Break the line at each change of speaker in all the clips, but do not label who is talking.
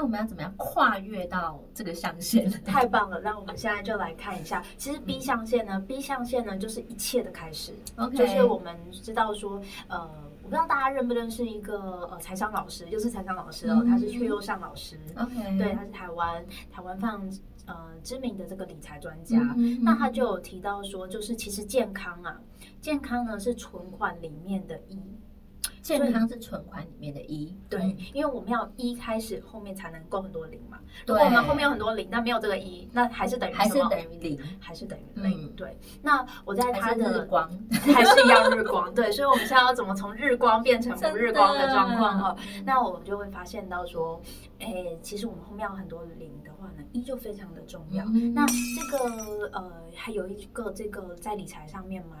那我们要怎么样跨越到这个象限？
太棒了！那我们现在就来看一下，其实 B 象限呢，B 象限呢就是一切的开始。
OK
就是我们知道说，呃，我不知道大家认不认识一个呃财商老师，就是财商老师哦，
嗯
他是阙佑尚老师。
OK，
对，他是台湾台湾非常呃知名的这个理财专家。那他就有提到说，就是其实健康啊，健康呢是存款里面的一。
健康是存款里面的一，
对，因为我们要一开始，后面才能够很多零嘛。
对
如果我们后面有很多零，但没有这个一，那还是等于
还是等于零，
还是等于零。
嗯
对，那我在他
还是日
的
光。
还是一样日光。对，所以我们现在要怎么从日光变成不日光的状况哈？
真的
那我们就会发现到说，哎，其实我们后面有很多零的话呢，一就非常的重要。
嗯
那这个呃，还有一个这个在理财上面蛮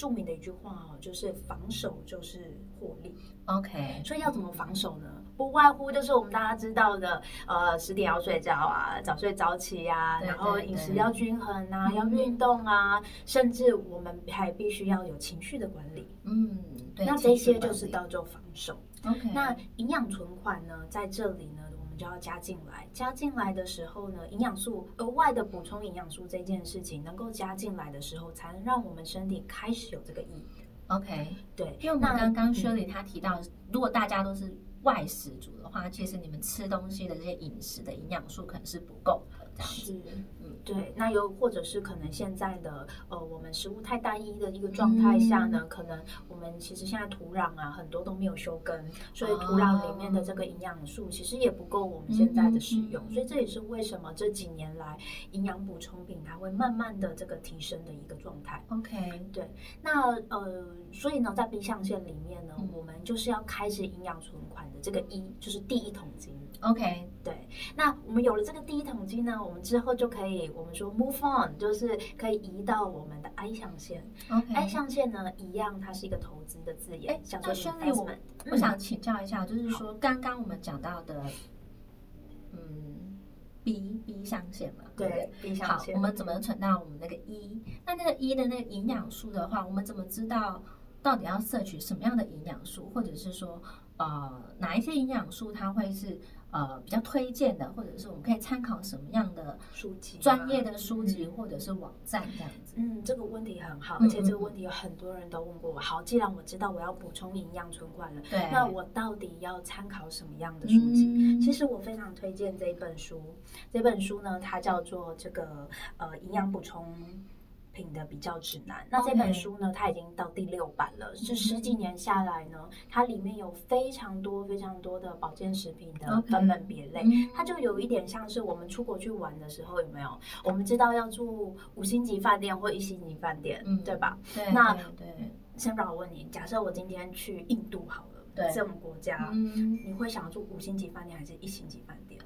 著名的一句话哦，就是防守就是获利。
OK，
所以要怎么防守呢？不外乎就是我们大家知道的，呃，十点要睡觉啊，早睡早起呀、
对
然后饮食要均衡啊，
嗯
要运动啊，甚至我们还必须要有情绪的管理。
嗯，对，
那这些就是叫做防守。
OK。
那营养存款呢，在这里呢，就要加进来。加进来的时候呢，营养素额外的补充营养素这件事情能够加进来的时候，才能让我们身体开始有这个意义。
OK，
对，
因为我们刚刚
嗯
Shirley 他提到，如果大家都是外食族的话，其实你们吃东西的这些饮食的营养素可能是不够的，这样子。
是，
嗯。
对，那又或者是可能现在的呃，我们食物太单一的一个状态下
嗯。
呢，可能我们其实现在土壤啊很多都没有修根，所以土壤里面的这个营养素其实也不够我们现在的使用，所以这也是为什么这几年来营养补充品它会慢慢的这个提升的一个状态。
OK，对。
那呃，所以呢，在 B 象限里面呢，
嗯。
我们就是要开始营养存款的这个一，就是第一桶金。
OK，
对，那我们有了这个第一桶金呢，我们之后就可以，我们说 move on，就是可以移到我们的 I 象限。OK，I 象限呢，一样，它是一个投资的字眼
哎，
叫做
那 Shirley，我
investment。
我想请教一下，就是说刚刚我们讲到的，嗯，B B 象限嘛，对不对？
对 B 象
好，
限，
我们怎么存到我们那个一？那那个一的那个营养素的话，我们怎么知道到底要摄取什么样的营养素，或者是说，呃，哪一些营养素它会是呃比较推荐的，或者是我们可以参考什么样的
书籍啊
专业的书籍
嗯
或者是网站这样子？
嗯，这个问题很好，
嗯
而且这个问题有很多人都问过我。好，既然我知道我要补充营养存款了，
对，
那我到底要参考什么样的书籍？
嗯
其实我非常推荐这一本书，这本书呢，它叫做这个呃营养补充品的比较指南。那这本书呢，它已经到第六版了，这十几年下来呢，它里面有非常多非常多的保健食品的分门别类。
嗯
它就有一点像是我们出国去玩的时候，有没有？我们知道要住五星级饭店或一星级饭店，
嗯
对吧？
对
那先让我问你，假设我今天去印度好了，
对
这种国家，
嗯，
你会想住五星级饭店还是一星级饭店？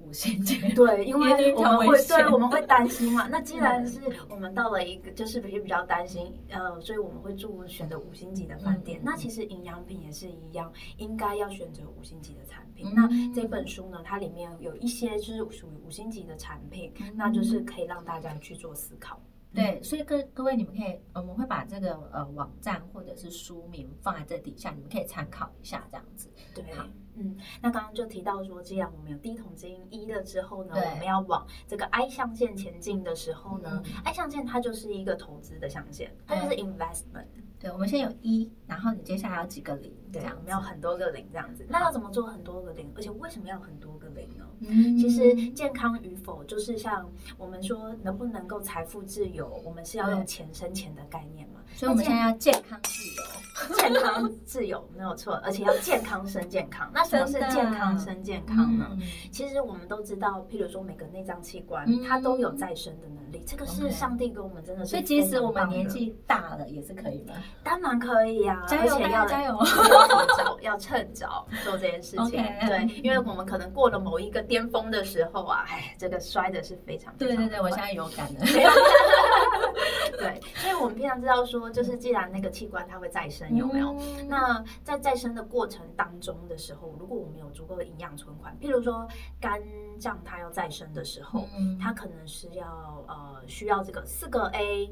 五星级，
对，因为我们会对我们会担心嘛。那既然是我们到了一个就是比比较担心，呃，所以我们会住选择五星级的饭店。
嗯
那其实营养品也是一样，应该要选择五星级的产品。
嗯
那这本书呢，它里面有一些就是属于五星级的产品，
嗯
那就是可以让大家去做思考。
对，所以各各位，你们可以，我们会把这个呃网站或者是书名放在这底下，你们可以参考一下，这样子。
对
好，
嗯，那刚刚就提到说，既然我们有第一桶金一了之后呢，我们要往这个 I 象限前进的时候呢、
嗯
i 象限它就是一个投资的象限，它就是 investment。
对，我们先有一，然后你接下来有几个零，这
对，
样
我们要很多个零这样子。那要怎么做很多个零？而且为什么要很多个零呢？
嗯
其实健康与否，就是像我们说能不能够财富自由，我们是要用钱生钱的概念嘛。
所以我们现在要健康自由。
健康自由没有错，而且要健康生健康。那什么是健康生健康呢？
嗯
其实我们都知道，譬如说每个内脏器官，
嗯
它都有再生的能力，这个是上帝给我们真的是
所以即使我们年，纪大了，也是可以吗？
当然可以呀、
加油
而且要
加油
要提早，要趁早做这件事情。对，因为我们可能过了某一个巅峰的时候啊，哎，这个摔的是非常非
对对对，我现在有感了。
对，所以我们平常知道说，就是既然那个器官它会再生，有没有？
嗯
那在再生的过程当中的时候，如果我们有足够的营养存款，譬如说肝脏它要再生的时候，
嗯
它可能是要呃需要这个四个 A，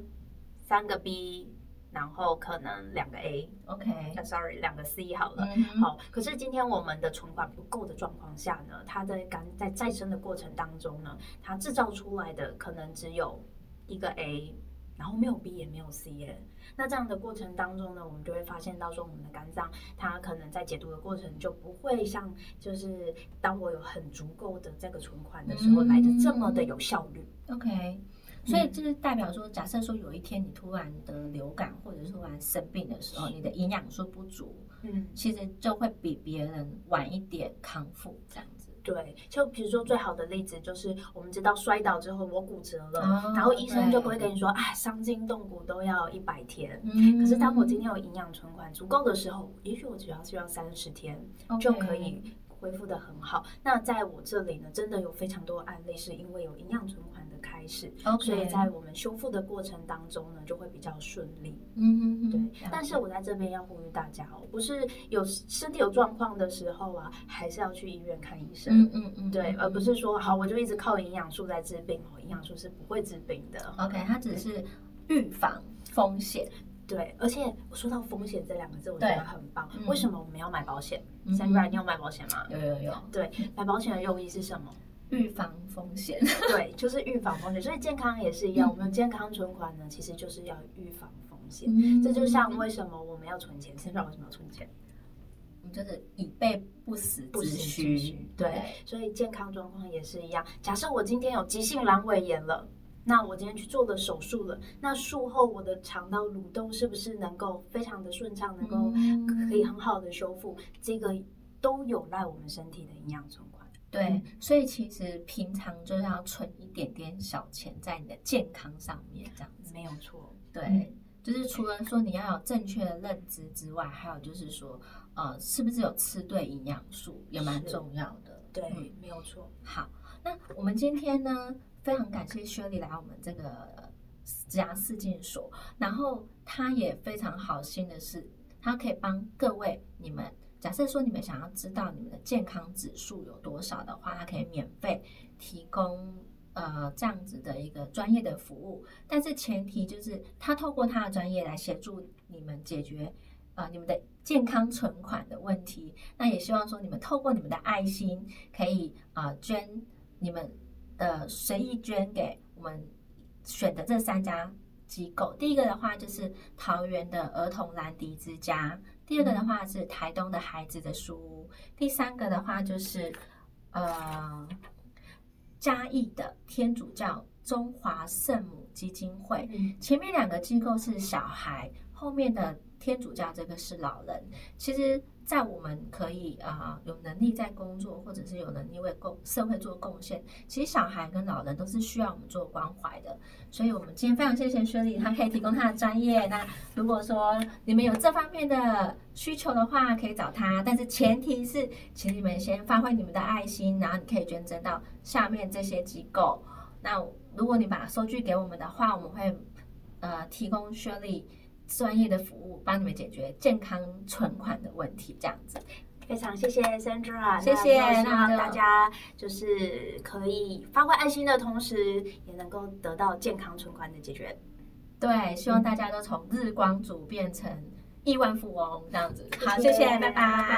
三个 B。然后可能两个
A，OK，
呃 sorry，两个 C 好了。好，可是今天我们的存款不够的状况下呢，它在肝在再生的过程当中呢，它制造出来的可能只有一个 A，然后没有 B 也没有 C 耶。那这样的过程当中呢，我们就会发现到说，我们的肝脏它可能在解毒的过程就不会像就是当我有很足够的这个存款的时候
嗯
来的这么的有效率。
OK，所以就是代表说，假设说有一天你突然得流感或者是突然生病的时候，你的营养素不足，
嗯，
其实就会比别人晚一点康复这样子。
对，就比如说最好的例子就是，我们知道摔倒之后我骨折了，
哦
然后医生就不会跟你说，啊，伤筋动骨都要一百天。
嗯
可是当我今天有营养存款足够的时候，也许我只要需要三十天就可以恢复的很好。那在我这里呢，真的有非常多案例是因为有营养存款的开始所以在我们修复的过程当中呢，就会比较顺利。
嗯嗯嗯，
但是我在这边要呼吁大家哦，不是有身体有状况的时候啊，还是要去医院看医生。
嗯嗯嗯，
对，
嗯
而不是说好我就一直靠营养素在治病哦，营养素是不会治病的。
OK，它只是预防风险。
对，而且我说到风险这两个字，我觉得很棒。
嗯
为什么我们要买保险
嗯
？Sandra，你有买保险吗？
有有有，
对，买保险的用意是什么？
预防风险。
对，就是预防风险。所以健康也是一样，
嗯
我们健康存款呢，其实就是要预防风险。
嗯
这就像为什么我们要存钱，Sandra 为什么要存钱？
就是以备不时
之
需。
对，所以健康状况也是一样。假设我今天有急性阑尾炎了。那我今天去做了手术了，那术后我的肠道蠕动是不是能够非常的顺畅，能够
嗯
可以很好的修复？这个都有赖我们身体的营养存款。
对，所以其实平常就是要存一点点小钱在你的健康上面，这样子。
没有错，
对，就是除了说你要有正确的认知之外，还有就是说，呃，是不是有吃对营养素也蛮重要的。
对，
嗯
没有错。
好，那我们今天呢，非常感谢薛丽来我们这个职涯四进所，然后他也非常好心的是，他可以帮各位你们。假设说你们想要知道你们的健康指数有多少的话，他可以免费提供呃这样子的一个专业的服务，但是前提就是他透过他的专业来协助你们解决呃你们的健康存款的问题。那也希望说你们透过你们的爱心，可以啊、呃捐你们的随意捐给我们选的这三家机构。第一个的话就是桃园的儿童兰迪之家，第二个的话是台东的孩子的书屋，第三个的话就是呃嘉义的天主教中华圣母基金会。
嗯，
前面两个机构是小孩，后面的天主教这个是老人。其实，在我们可以啊、有能力在工作，或者是有能力为共社会做贡献，其实小孩跟老人都是需要我们做关怀的。所以，我们今天非常谢谢薛丽，她可以提供她的专业。那如果说你们有这方面的需求的话，可以找她，但是前提是，请你们先发挥你们的爱心，然后你可以捐赠到下面这些机构。那如果你把收据给我们的话，我们会呃提供薛丽专业的服务，帮你们解决健康存款的问题，这样子。
非常谢谢 Sandra，
谢谢
那希望大家就是可以发挥爱心的同时，也能够得到健康存款的解决。
对，希望大家都从日光族变成亿万富翁这样子。好，
谢谢
谢谢，拜拜。